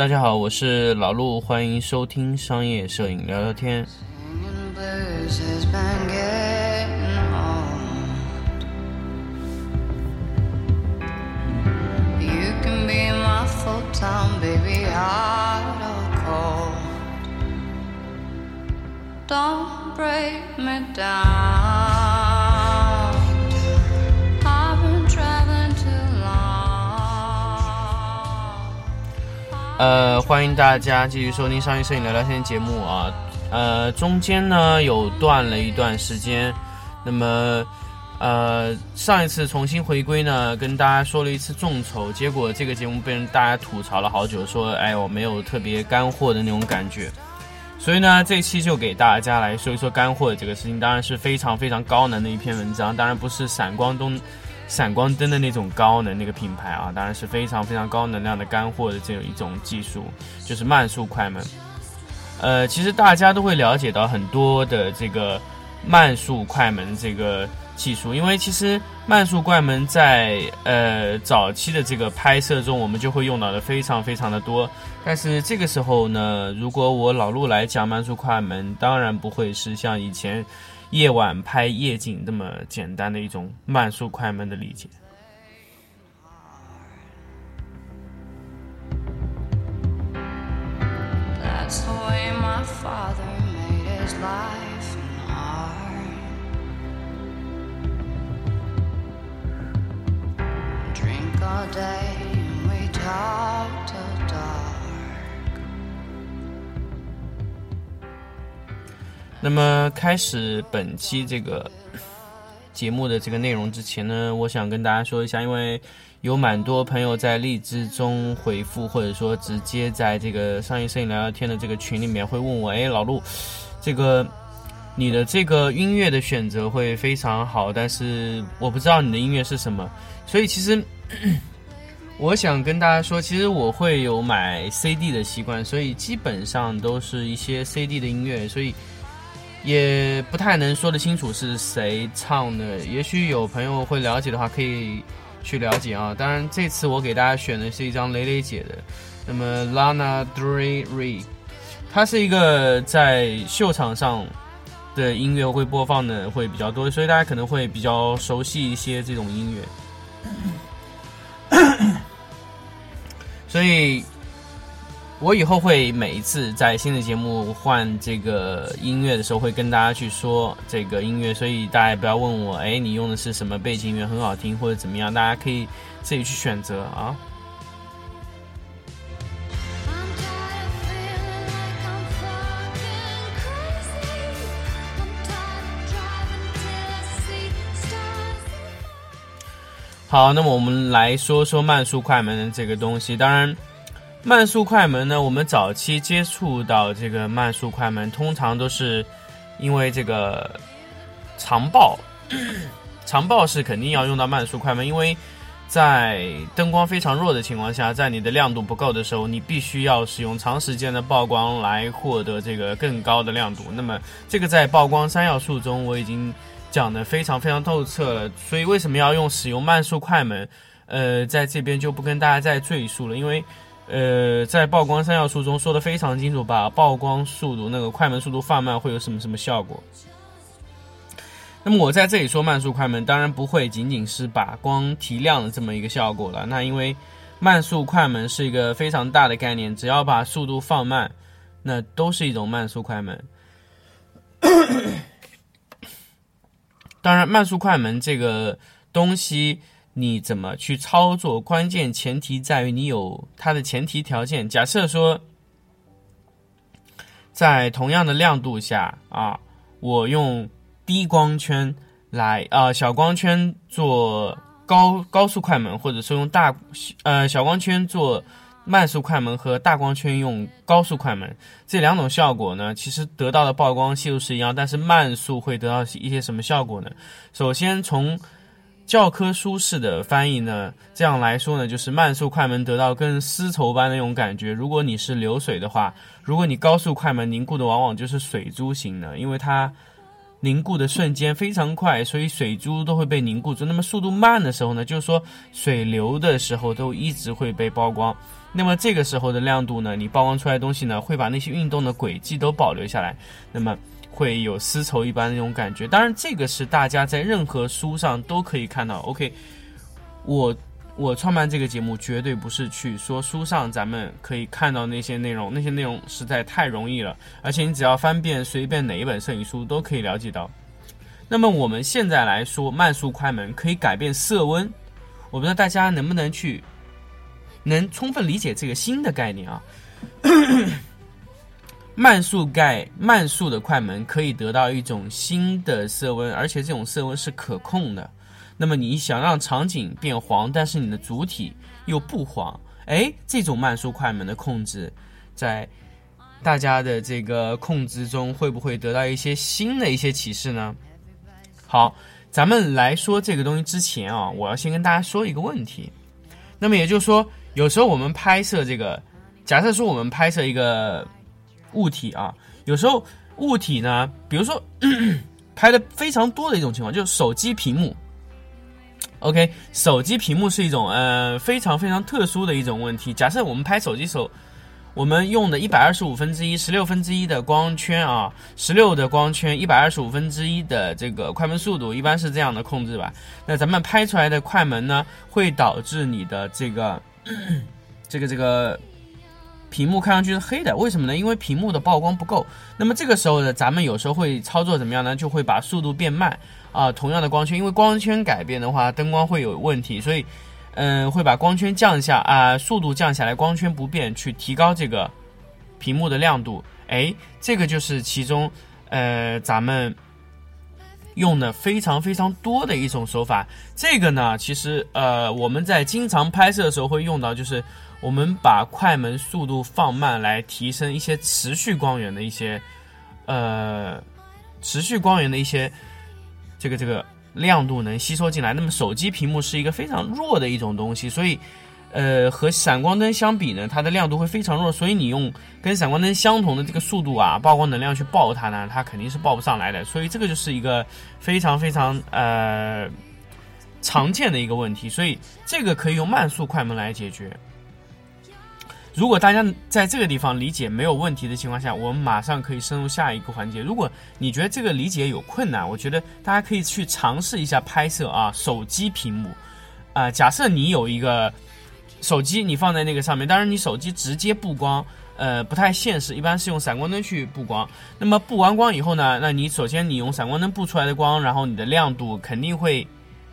大家好，我是老陆，欢迎收听商业摄影聊聊天。Don't break me down. 呃，欢迎大家继续收听商业摄影聊聊天节目啊。呃，中间呢有断了一段时间，那么呃上一次重新回归呢，跟大家说了一次众筹，结果这个节目被人大家吐槽了好久，说哎我没有特别干货的那种感觉。所以呢，这期就给大家来说一说干货的这个事情，当然是非常非常高能的一篇文章，当然不是闪光灯、闪光灯的那种高能那个品牌啊，当然是非常非常高能量的干货的这样一种技术，就是慢速快门。呃，其实大家都会了解到很多的这个慢速快门这个技术，因为其实慢速快门在呃早期的这个拍摄中，我们就会用到的非常非常的多。但是这个时候呢，如果我老陆来讲慢速快门，当然不会是像以前夜晚拍夜景那么简单的一种慢速快门的理解。And talk 那么开始本期这个节目的这个内容之前呢，我想跟大家说一下，因为有蛮多朋友在荔枝中回复，或者说直接在这个商业摄影聊聊天的这个群里面会问我，哎，老陆，这个你的这个音乐的选择会非常好，但是我不知道你的音乐是什么，所以其实。我想跟大家说，其实我会有买 CD 的习惯，所以基本上都是一些 CD 的音乐，所以也不太能说得清楚是谁唱的。也许有朋友会了解的话，可以去了解啊。当然，这次我给大家选的是一张蕾蕾姐的，那么 Lana Del Rey，她是一个在秀场上的音乐会播放的会比较多，所以大家可能会比较熟悉一些这种音乐。所以，我以后会每一次在新的节目换这个音乐的时候，会跟大家去说这个音乐。所以大家不要问我，哎，你用的是什么背景音乐，很好听或者怎么样？大家可以自己去选择啊。好，那么我们来说说慢速快门的这个东西。当然，慢速快门呢，我们早期接触到这个慢速快门，通常都是因为这个长曝，长曝是肯定要用到慢速快门，因为在灯光非常弱的情况下，在你的亮度不够的时候，你必须要使用长时间的曝光来获得这个更高的亮度。那么，这个在曝光三要素中我已经讲得非常非常透彻了。所以，为什么要用使用慢速快门？呃，在这边就不跟大家再赘述了，因为呃，在曝光三要素中说的非常清楚，把曝光速度那个快门速度放慢会有什么什么效果。那么我在这里说慢速快门，当然不会仅仅是把光提亮的这么一个效果了。那因为慢速快门是一个非常大的概念，只要把速度放慢，那都是一种慢速快门。当然，慢速快门这个东西你怎么去操作，关键前提在于你有它的前提条件。假设说，在同样的亮度下啊，我用低光圈来啊、小光圈做高高速快门，或者说用大呃小光圈做慢速快门和大光圈用高速快门这两种效果呢，其实得到的曝光系数是一样，但是慢速会得到一些什么效果呢？首先从教科书式的翻译呢，这样来说呢，就是慢速快门得到跟丝绸般的那种感觉。如果你是流水的话，如果你高速快门凝固的往往就是水珠型的，因为它凝固的瞬间非常快，所以水珠都会被凝固住。那么速度慢的时候呢，就是说水流的时候都一直会被曝光。那么这个时候的亮度呢，你曝光出来的东西呢，会把那些运动的轨迹都保留下来，那么会有丝绸一般那种感觉。当然，这个是大家在任何书上都可以看到。OK，我我创办这个节目绝对不是去说书上咱们可以看到那些内容，那些内容实在太容易了，而且你只要翻遍随便哪一本摄影书都可以了解到。那么我们现在来说，慢速快门可以改变色温，我不知道大家能不能去能充分理解这个新的概念啊。慢速盖慢速的快门可以得到一种新的色温，而且这种色温是可控的。那么你想让场景变黄，但是你的主体又不黄，哎，这种慢速快门的控制，在大家的这个控制中会不会得到一些新的一些启示呢？好，咱们来说这个东西之前啊，我要先跟大家说一个问题。那么也就是说，有时候我们拍摄这个，假设说我们拍摄一个物体啊，有时候物体呢，比如说 拍的非常多的一种情况，就是手机屏幕。OK，手机屏幕是一种呃非常非常特殊的一种问题。假设我们拍手机手，我们用的一百二十五分之一、十六分之一的光圈啊，十六的光圈，一百二十五分之一的这个快门速度，一般是这样的控制吧。那咱们拍出来的快门呢，会导致你的这个 这个这个屏幕看上去是黑的，为什么呢？因为屏幕的曝光不够。那么这个时候呢，咱们有时候会操作怎么样呢？就会把速度变慢啊。同样的光圈，因为光圈改变的话，灯光会有问题，所以嗯，会把光圈降下啊，速度降下来，光圈不变，去提高这个屏幕的亮度。哎，这个就是其中呃咱们用的非常非常多的一种手法。这个呢，其实呃我们在经常拍摄的时候会用到，就是我们把快门速度放慢来提升一些持续光源的一些呃持续光源的一些这个这个亮度能吸收进来。那么手机屏幕是一个非常弱的一种东西，所以呃和闪光灯相比呢，它的亮度会非常弱。所以你用跟闪光灯相同的这个速度啊，曝光能量去爆它呢，它肯定是爆不上来的。所以这个就是一个非常非常呃常见的一个问题。所以这个可以用慢速快门来解决。如果大家在这个地方理解没有问题的情况下，我们马上可以深入下一个环节。如果你觉得这个理解有困难，我觉得大家可以去尝试一下拍摄啊，手机屏幕啊、假设你有一个手机，你放在那个上面，当然你手机直接布光，呃，不太现实，一般是用闪光灯去布光。那么布完光以后呢，那你首先你用闪光灯布出来的光，然后你的亮度肯定会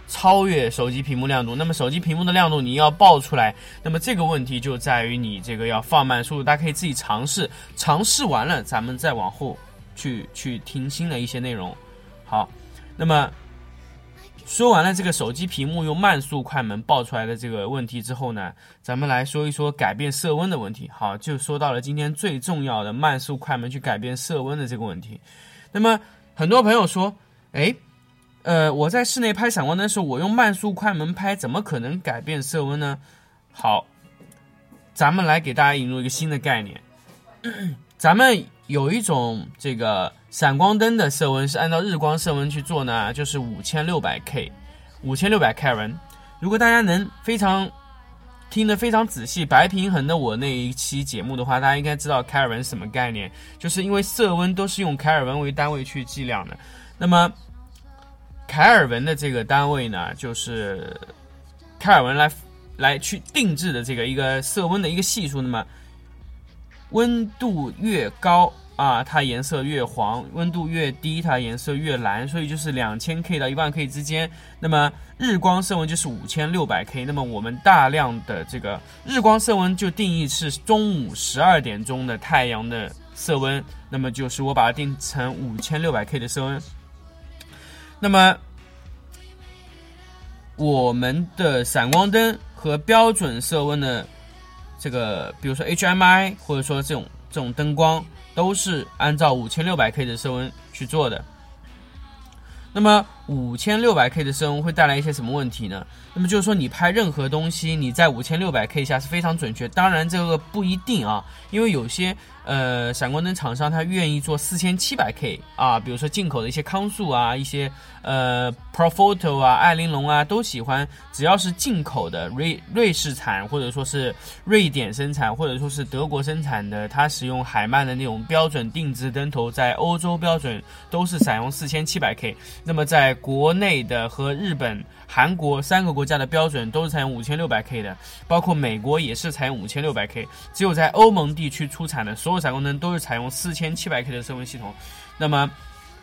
超越手机屏幕亮度。那么手机屏幕的亮度你要爆出来，那么这个问题就在于你这个要放慢速度。大家可以自己尝试，尝试完了咱们再往后去去听新的一些内容。好，那么说完了这个手机屏幕用慢速快门爆出来的这个问题之后呢，咱们来说一说改变色温的问题。好，就说到了今天最重要的慢速快门去改变色温的这个问题。那么很多朋友说，哎。呃，我在室内拍闪光灯的时候，我用慢速快门拍，怎么可能改变色温呢？好，咱们来给大家引入一个新的概念。咱们有一种这个闪光灯的色温是按照日光色温去做呢，就是五千六百 K，五千六百 Kelvin。如果大家能非常听得非常仔细，白平衡的我那一期节目的话，大家应该知道 Kelvin 是什么概念，就是因为色温都是用凯尔文为单位去计量的。那么凯尔文的这个单位呢，就是凯尔文来来去定制的这个一个色温的一个系数。那么温度越高啊，它颜色越黄；温度越低，它颜色越蓝。所以就是两千 K 到一万 K 之间。那么日光色温就是五千六百 K。那么我们大量的这个日光色温就定义是中午十二点钟的太阳的色温。那么就是我把它定成五千六百 K 的色温。那么，我们的闪光灯和标准色温的这个，比如说 HMI 或者说这种这种灯光，都是按照五千六百 K 的色温去做的。那么五千六百 K 的色温会带来一些什么问题呢？那么就是说，你拍任何东西，你在五千六百 K 下是非常准确。当然，这个不一定啊，因为有些呃，闪光灯厂商他愿意做四千七百 K 啊，比如说进口的一些康素啊，一些呃 Profoto 啊、艾玲珑啊，都喜欢，只要是进口的瑞瑞士产或者说是瑞典生产或者说是德国生产的，它使用海曼的那种标准定制灯头，在欧洲标准都是采用四千七百 K，那么在国内的和日本、韩国三个国家的标准都是采用五千六百 K 的，包括美国也是采用五千六百 K，只有在欧盟地区出产的所有闪光灯都是采用四千七百 K 的色温系统。那么，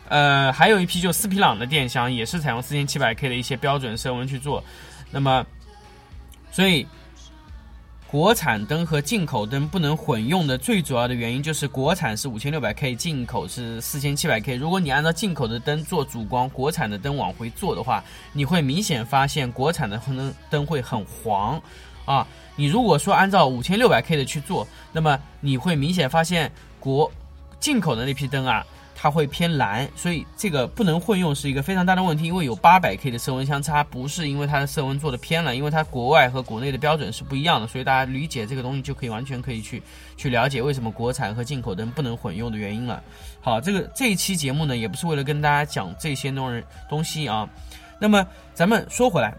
呃，还有一批就斯皮朗的电箱也是采用四千七百 K 的一些标准色温去做。那么，所以国产灯和进口灯不能混用的最主要的原因就是国产是五千六百 K，进口是四千七百 K。如果你按照进口的灯做主光，国产的灯往回做的话，你会明显发现国产的灯灯会很黄啊。你如果说按照五千六百 K 的去做，那么你会明显发现国进口的那批灯啊，它会偏蓝，所以这个不能混用是一个非常大的问题。因为有八百 K 的色温相差，不是因为它的色温做的偏了，因为它国外和国内的标准是不一样的，所以大家理解这个东西就可以完全可以去去了解为什么国产和进口灯不能混用的原因了。好，这个这一期节目呢，也不是为了跟大家讲这些东人东西啊。那么咱们说回来。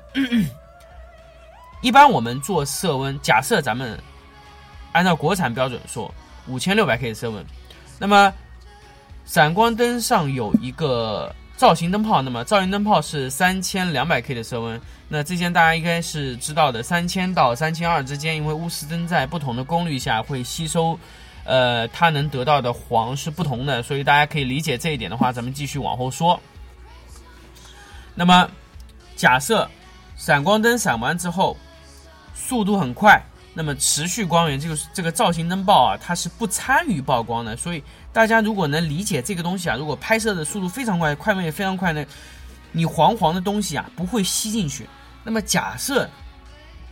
一般我们做色温，假设咱们按照国产标准说五千六百 K 的色温，那么闪光灯上有一个造型灯泡，那么造型灯泡是三千两百 K 的色温。那之前大家应该是知道的，三千到三千二之间，因为钨丝灯在不同的功率下会吸收，呃，它能得到的黄是不同的，所以大家可以理解这一点的话，咱们继续往后说。那么假设闪光灯闪完之后。速度很快，那么持续光源这个这个造型灯泡啊，它是不参与曝光的。所以大家如果能理解这个东西啊，如果拍摄的速度非常快，快门也非常快呢，你黄黄的东西啊不会吸进去。那么假设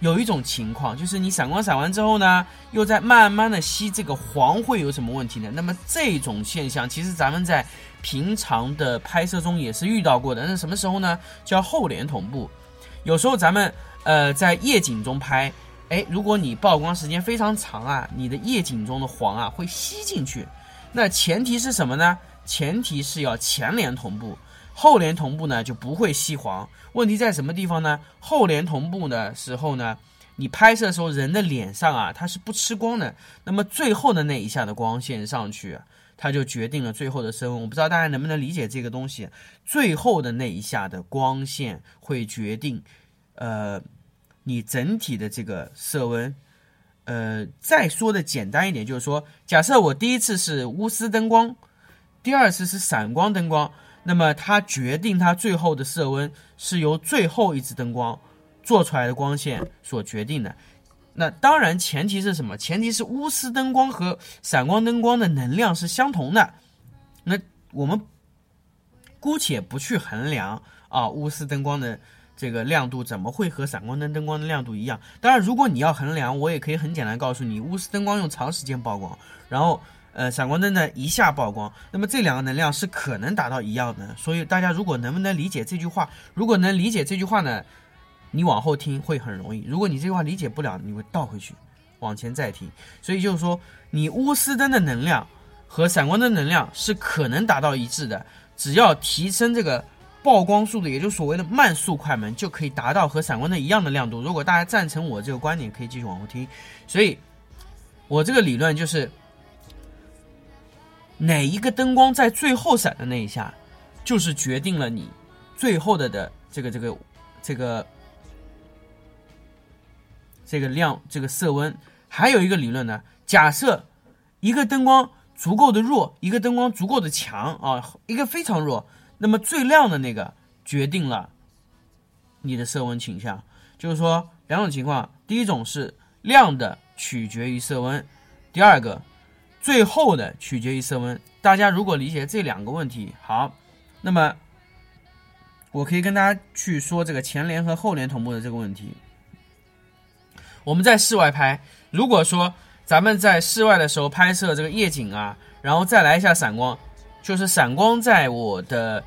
有一种情况，就是你闪光闪完之后呢，又在慢慢的吸这个黄，会有什么问题呢？那么这种现象其实咱们在平常的拍摄中也是遇到过的。那什么时候呢？叫后脸同步。有时候咱们。呃，在夜景中拍，哎，如果你曝光时间非常长啊，你的夜景中的黄啊会吸进去。那前提是什么呢？前提是要前联同步，后联同步呢就不会吸黄。问题在什么地方呢？后联同步的时候呢，你拍摄的时候人的脸上啊它是不吃光的，那么最后的那一下的光线上去，它就决定了最后的升温。我不知道大家能不能理解这个东西，最后的那一下的光线会决定。呃，你整体的这个色温，呃，再说的简单一点，就是说，假设我第一次是钨丝灯光，第二次是闪光灯光，那么它决定它最后的色温是由最后一支灯光做出来的光线所决定的。那当然，前提是什么？前提是钨丝灯光和闪光灯光的能量是相同的。那我们姑且不去衡量啊，钨丝灯光的。这个亮度怎么会和闪光灯灯光的亮度一样？当然，如果你要衡量，我也可以很简单告诉你，钨丝灯光用长时间曝光，然后呃闪光灯呢一下曝光，那么这两个能量是可能达到一样的。所以大家如果能不能理解这句话？如果能理解这句话呢，你往后听会很容易。如果你这句话理解不了，你会倒回去往前再听。所以就是说，你钨丝灯的能量和闪光灯能量是可能达到一致的，只要提升这个。曝光速度，也就是所谓的慢速快门，就可以达到和闪光灯一样的亮度。如果大家赞成我这个观点，可以继续往后听。所以，我这个理论就是，哪一个灯光在最后闪的那一下，就是决定了你最后的的这个这个这个这个亮这个色温。还有一个理论呢，假设一个灯光足够的弱，一个灯光足够的强啊，一个非常弱。那么最亮的那个决定了你的色温倾向，就是说两种情况，第一种是亮的取决于色温，第二个最后的取决于色温。大家如果理解这两个问题，好，那么我可以跟大家去说这个前联和后联同步的这个问题。我们在室外拍，如果说咱们在室外的时候拍摄这个夜景啊，然后再来一下闪光，就是闪光在我的。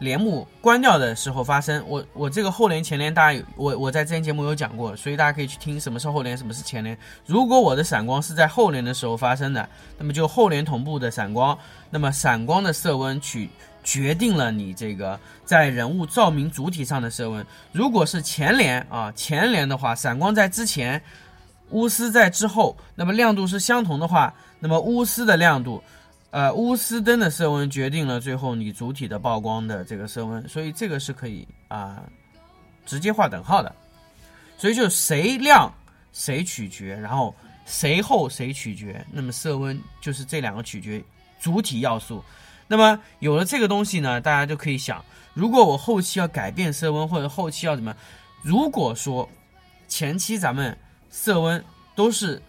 帘幕关掉的时候发生。我我这个后帘前帘，大家有我我在之前节目有讲过，所以大家可以去听什么是后帘，什么是前帘。如果我的闪光是在后帘的时候发生的，那么就后帘同步的闪光，那么闪光的色温取决定了你这个在人物照明主体上的色温。如果是前帘啊，前帘的话，闪光在之前，钨丝在之后，那么亮度是相同的话，那么钨丝的亮度。呃，钨丝灯的色温决定了最后你主体的曝光的这个色温，所以这个是可以啊、直接画等号的。所以就谁亮谁取决，然后谁厚谁取决，那么色温就是这两个取决主体要素。那么有了这个东西呢，大家就可以想，如果我后期要改变色温，或者后期要怎么，如果说前期咱们色温都是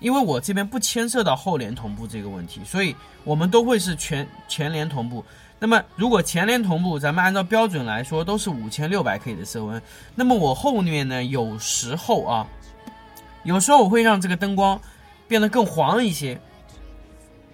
因为我这边不牵涉到后联同步这个问题，所以我们都会是全全联同步。那么如果前联同步，咱们按照标准来说都是五千六百 K 的色温，那么我后面呢，有时候啊，有时候我会让这个灯光变得更黄一些。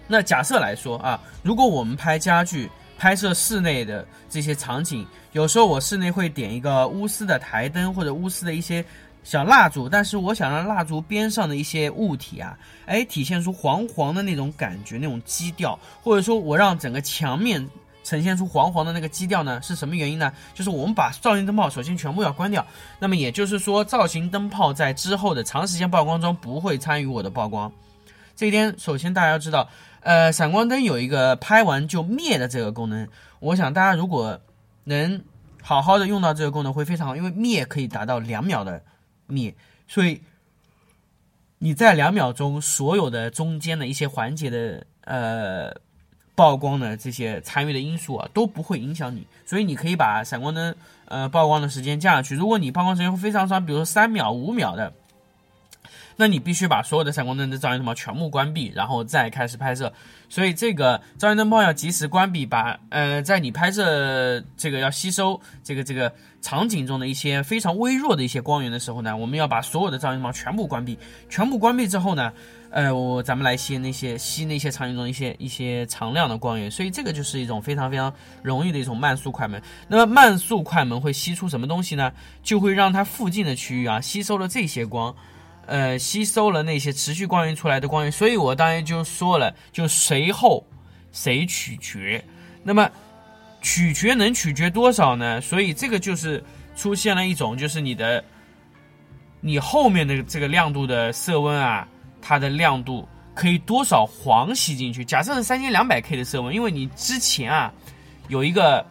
那假设来说啊，如果我们拍家具、拍摄室内的这些场景，有时候我室内会点一个钨丝的台灯或者钨丝的一些小蜡烛，但是我想让蜡烛边上的一些物体啊，哎，体现出黄黄的那种感觉、那种基调，或者说我让整个墙面呈现出黄黄的那个基调呢，是什么原因呢？就是我们把造型灯泡首先全部要关掉，那么也就是说，造型灯泡在之后的长时间曝光中不会参与我的曝光。这一点，首先大家要知道，呃，闪光灯有一个拍完就灭的这个功能。我想大家如果能好好的用到这个功能会非常好，因为灭可以达到两秒的你，所以你在两秒钟所有的中间的一些环节的呃曝光的这些参与的因素啊都不会影响你，所以你可以把闪光灯呃曝光的时间降下去。如果你曝光时间会非常长，比如说三秒、五秒的。那你必须把所有的闪光灯的照明灯泡全部关闭，然后再开始拍摄。所以这个照明灯泡要及时关闭，把呃在你拍摄这个要吸收这个这个场景中的一些非常微弱的一些光源的时候呢，我们要把所有的照明灯泡全部关闭。全部关闭之后呢，呃，我咱们来吸那些吸那些场景中一些一些常亮的光源。所以这个就是一种非常非常容易的一种慢速快门。那么慢速快门会吸出什么东西呢？就会让它附近的区域啊吸收了这些光。呃，吸收了那些持续光源出来的光源，所以我当然就说了，就谁后谁取决。那么取决能取决多少呢？所以这个就是出现了一种，就是你的你后面的这个亮度的色温啊，它的亮度可以多少黄吸进去？假设是三千两百 K 的色温，因为你之前啊有一个。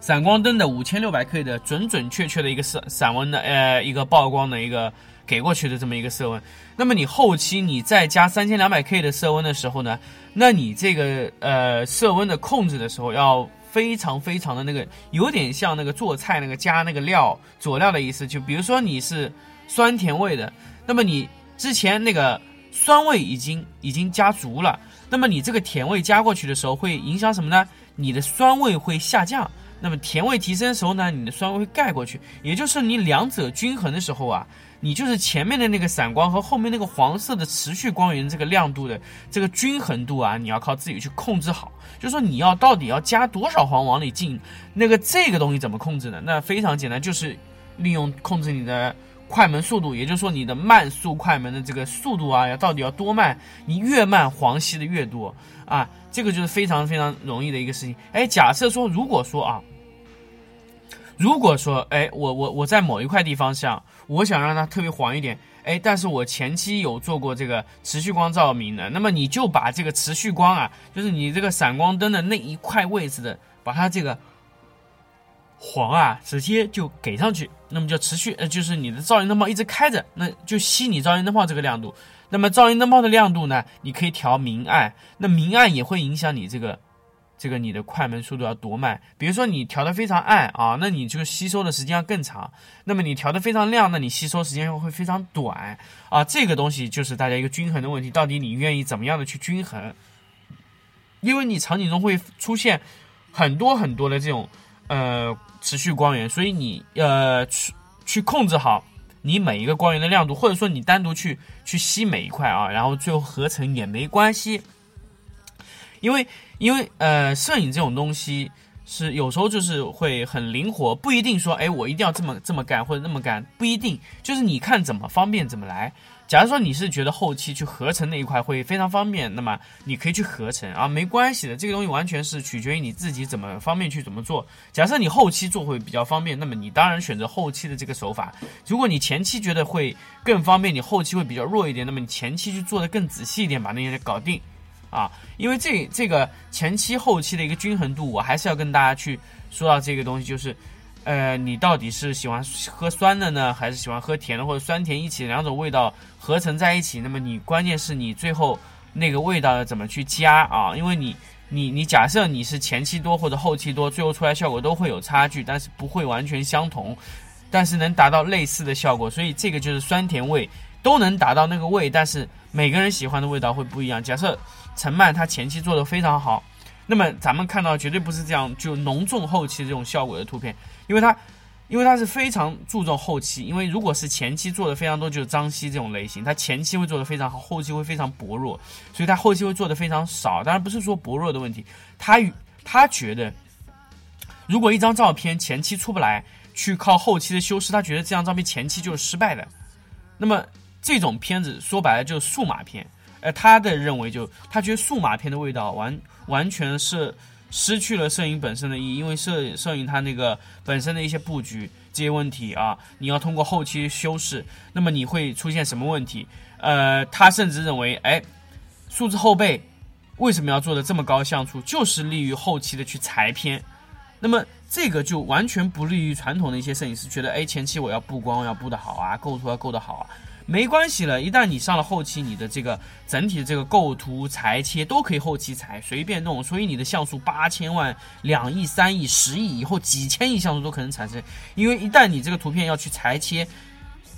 闪光灯的五千六百 K 的准准确确的一个色散温的呃一个曝光的一个给过去的这么一个色温，那么你后期你再加三千两百 K 的色温的时候呢，那你这个呃色温的控制的时候要非常非常的那个，有点像那个做菜那个加那个料佐料的意思，就比如说你是酸甜味的，那么你之前那个酸味已经已经加足了，那么你这个甜味加过去的时候会影响什么呢？你的酸味会下降。那么甜味提升的时候呢，你的酸味会盖过去，也就是你两者均衡的时候啊，你就是前面的那个闪光和后面那个黄色的持续光源这个亮度的这个均衡度啊，你要靠自己去控制好。就说你要到底要加多少黄往里进，那个这个东西怎么控制呢？那非常简单，就是利用控制你的快门速度，也就是说你的慢速快门的这个速度啊，要到底要多慢，你越慢黄吸的越多啊，这个就是非常非常容易的一个事情。哎，假设说如果说啊。如果说，哎，我我我在某一块地方上，我想让它特别黄一点，哎，但是我前期有做过这个持续光照明的，那么你就把这个持续光啊，就是你这个闪光灯的那一块位置的，把它这个黄啊，直接就给上去，那么就持续，呃，就是你的照明灯泡一直开着，那就吸你照明灯泡这个亮度。那么照明灯泡的亮度呢，你可以调明暗，那明暗也会影响你这个。这个你的快门速度要多慢？比如说你调的非常暗啊，那你就吸收的时间要更长；那么你调的非常亮，那你吸收时间又会非常短啊。这个东西就是大家一个均衡的问题，到底你愿意怎么样的去均衡？因为你场景中会出现很多很多的这种呃持续光源，所以你呃去去控制好你每一个光源的亮度，或者说你单独去去吸每一块啊，然后最后合成也没关系。因为因为呃，摄影这种东西是有时候就是会很灵活，不一定说哎我一定要这么这么干或者那么干，不一定，就是你看怎么方便怎么来。假如说你是觉得后期去合成那一块会非常方便，那么你可以去合成啊，没关系的，这个东西完全是取决于你自己怎么方便去怎么做。假设你后期做会比较方便，那么你当然选择后期的这个手法。如果你前期觉得会更方便，你后期会比较弱一点，那么你前期去做的更仔细一点，把那些搞定啊。因为这这个前期后期的一个均衡度，我还是要跟大家去说到这个东西，就是。呃，你到底是喜欢喝酸的呢，还是喜欢喝甜的，或者酸甜一起两种味道合成在一起？那么你关键是你最后那个味道要怎么去加啊？因为你你你假设你是前期多或者后期多，最后出来效果都会有差距，但是不会完全相同，但是能达到类似的效果。所以这个就是酸甜味都能达到那个味，但是每个人喜欢的味道会不一样。假设陈曼他前期做的非常好，那么咱们看到绝对不是这样就浓重后期这种效果的图片。因为它，因为它是非常注重后期。因为如果是前期做的非常多，就是张希这种类型，他前期会做的非常好，后期会非常薄弱，所以他后期会做的非常少。当然不是说薄弱的问题，他与他觉得，如果一张照片前期出不来，去靠后期的修饰，他觉得这张照片前期就是失败的。那么这种片子说白了就是数码片。呃，他的认为就他觉得数码片的味道完完全是。失去了摄影本身的意义，因为摄摄影它那个本身的一些布局这些问题啊，你要通过后期修饰，那么你会出现什么问题？呃，他甚至认为，哎，数字后背为什么要做的这么高像素，就是利于后期的去裁片。那么这个就完全不利于传统的一些摄影师觉得，哎，前期我要布光要布的好啊，构图要构的好啊。没关系了，一旦你上了后期，你的这个整体的这个构图、裁切都可以后期裁，随便弄。所以你的像素八千万、两亿、三亿、十亿以后几千亿像素都可能产生。因为一旦你这个图片要去裁切，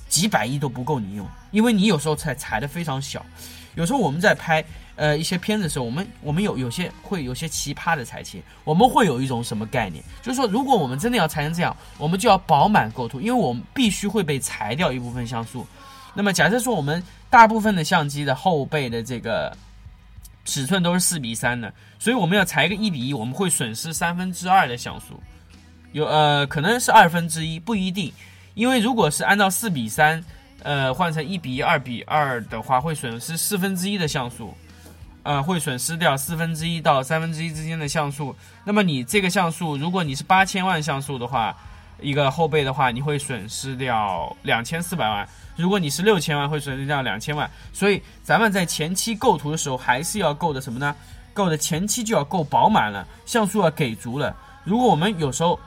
几百亿都不够你用，因为你有时候裁裁的非常小。有时候我们在拍呃一些片子的时候，我们我们有有些会有些奇葩的裁切，我们会有一种什么概念？就是说，如果我们真的要裁成这样，我们就要饱满构图，因为我们必须会被裁掉一部分像素。那么假设说我们大部分的相机的后背的这个尺寸都是四比三的，所以我们要裁个一比一，我们会损失三分之二的像素，有呃可能是二分之一不一定，因为如果是按照四比三，呃换成一比一、二比二的话，会损失四分之一的像素，呃会损失掉四分之一到三分之一之间的像素。那么你这个像素，如果你是八千万像素的话，一个后背的话，你会损失掉两千四百万。如果你是六千万，会损失掉两千万，所以咱们在前期构图的时候，还是要构的什么呢？构的前期就要够饱满了，像素要给足了。如果我们有时候，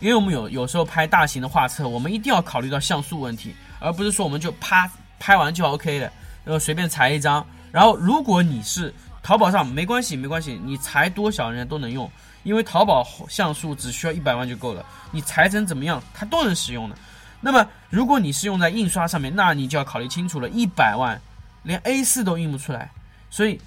因为我们有有时候拍大型的画册，我们一定要考虑到像素问题，而不是说我们就啪拍完就 OK 了，然后随便裁一张。然后如果你是淘宝上没关系没关系，你裁多少人家都能用，因为淘宝像素只需要一百万就够了，你裁成怎么样它都能使用的。那么，如果你是用在印刷上面，那你就要考虑清楚了。一百万，连 A 四都印不出来，所以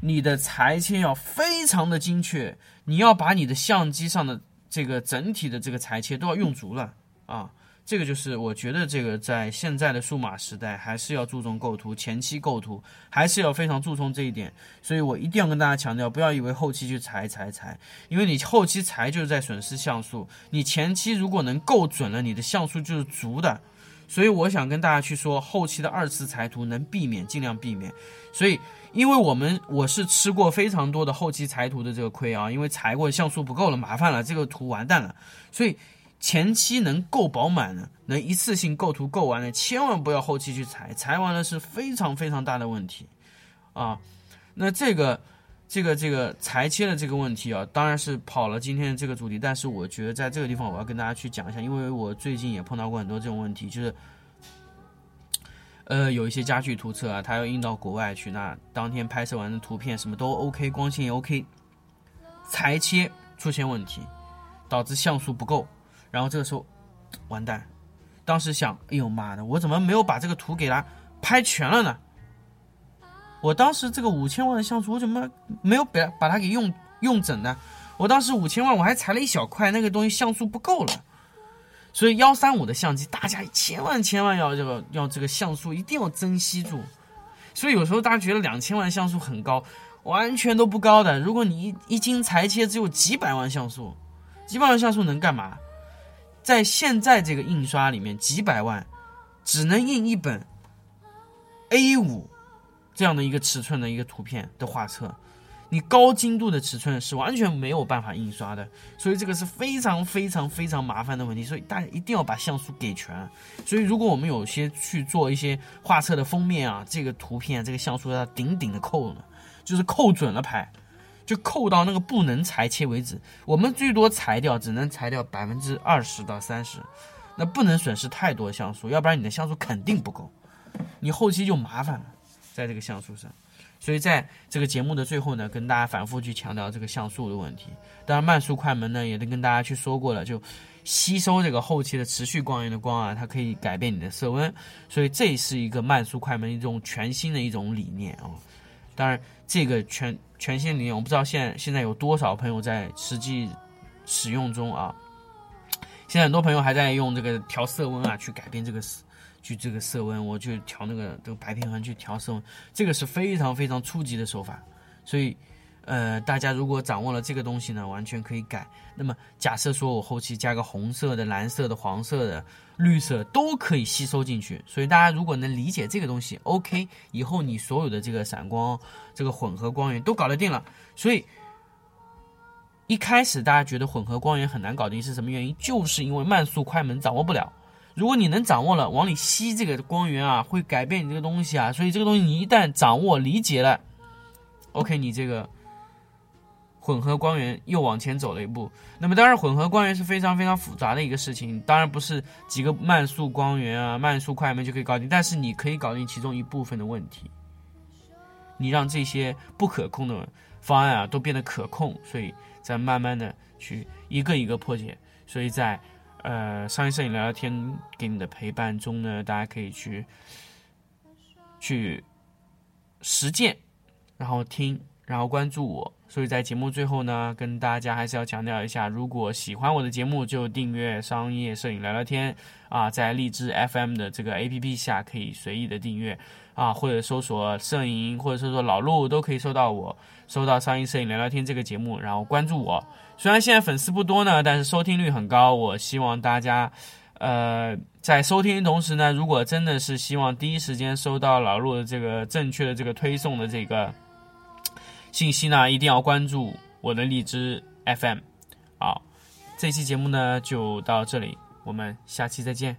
你的裁切要非常的精确。你要把你的相机上的这个整体的这个裁切都要用足了啊。这个就是我觉得这个在现在的数码时代，还是要注重构图，前期构图还是要非常注重这一点。所以我一定要跟大家强调，不要以为后期去裁裁裁，因为你后期裁就是在损失像素。你前期如果能够准了，你的像素就是足的。所以我想跟大家去说，后期的二次裁图能避免尽量避免。所以，因为我们我是吃过非常多的后期裁图的这个亏啊，因为裁过像素不够了，麻烦了，这个图完蛋了。所以。前期能够饱满的，能一次性构图构完的，千万不要后期去裁，裁完了是非常非常大的问题，啊，那这个这个这个裁切的这个问题啊，当然是跑了今天的这个主题，但是我觉得在这个地方我要跟大家去讲一下，因为我最近也碰到过很多这种问题，就是，呃，有一些家具图册啊，它要印到国外去，那当天拍摄完的图片什么都 OK，光线也 OK，裁切出现问题，导致像素不够。然后这个时候，完蛋！当时想，哎呦妈的，我怎么没有把这个图给它拍全了呢？我当时这个五千万的像素，我怎么没有把把它给用用整呢？我当时五千万，我还裁了一小块，那个东西像素不够了。所以幺三五的相机，大家千万千万要这个要这个像素一定要珍惜住。所以有时候大家觉得两千万像素很高，完全都不高的。如果你一一斤裁切只有几百万像素，几百万像素能干嘛？在现在这个印刷里面，几百万只能印一本 A 五这样的一个尺寸的一个图片的画册。你高精度的尺寸是完全没有办法印刷的，所以这个是非常非常非常麻烦的问题，所以大家一定要把像素给全。所以如果我们有些去做一些画册的封面啊，这个图片这个像素要顶顶的扣呢，就是扣准了拍，就扣到那个不能裁切为止。我们最多裁掉只能裁掉百分之二十到三十，那不能损失太多像素，要不然你的像素肯定不够，你后期就麻烦了，在这个像素上。所以在这个节目的最后呢，跟大家反复去强调这个像素的问题。当然，慢速快门呢，也都跟大家去说过了，就吸收这个后期的持续光源的光啊，它可以改变你的色温。所以这是一个慢速快门一种全新的一种理念啊。当然，这个全全新理念，我不知道现现在有多少朋友在实际使用中啊。现在很多朋友还在用这个调色温啊，去改变这个色，去这个色温，我去调那个这个白平衡去调色温，这个是非常非常初级的手法。所以，呃，大家如果掌握了这个东西呢，完全可以改。那么，假设说我后期加个红色的、蓝色的、黄色的、绿色都可以吸收进去。所以，大家如果能理解这个东西，OK，以后你所有的这个闪光、这个混合光源都搞得定了。所以。一开始大家觉得混合光源很难搞定，是什么原因？就是因为慢速快门掌握不了。如果你能掌握了，往里吸这个光源啊，会改变你这个东西啊。所以这个东西你一旦掌握理解了，OK，你这个混合光源又往前走了一步。那么当然，混合光源是非常非常复杂的一个事情，当然不是几个慢速光源啊、慢速快门就可以搞定，但是你可以搞定其中一部分的问题。你让这些不可控的方案啊都变得可控，所以。再慢慢的去一个一个破解，所以在呃商业摄影聊聊天给你的陪伴中呢，大家可以去去实践，然后听，然后关注我。所以在节目最后呢，跟大家还是要强调一下，如果喜欢我的节目，就订阅商业摄影聊聊天啊，在荔枝 FM 的这个 APP 下可以随意的订阅啊，或者搜索摄影，或者搜索老陆都可以收到我。收到商业摄影聊聊天这个节目，然后关注我。虽然现在粉丝不多呢，但是收听率很高。我希望大家，呃，在收听的同时呢，如果真的是希望第一时间收到老陆的这个正确的这个推送的这个信息呢，一定要关注我的荔枝 FM。好，这期节目呢就到这里，我们下期再见。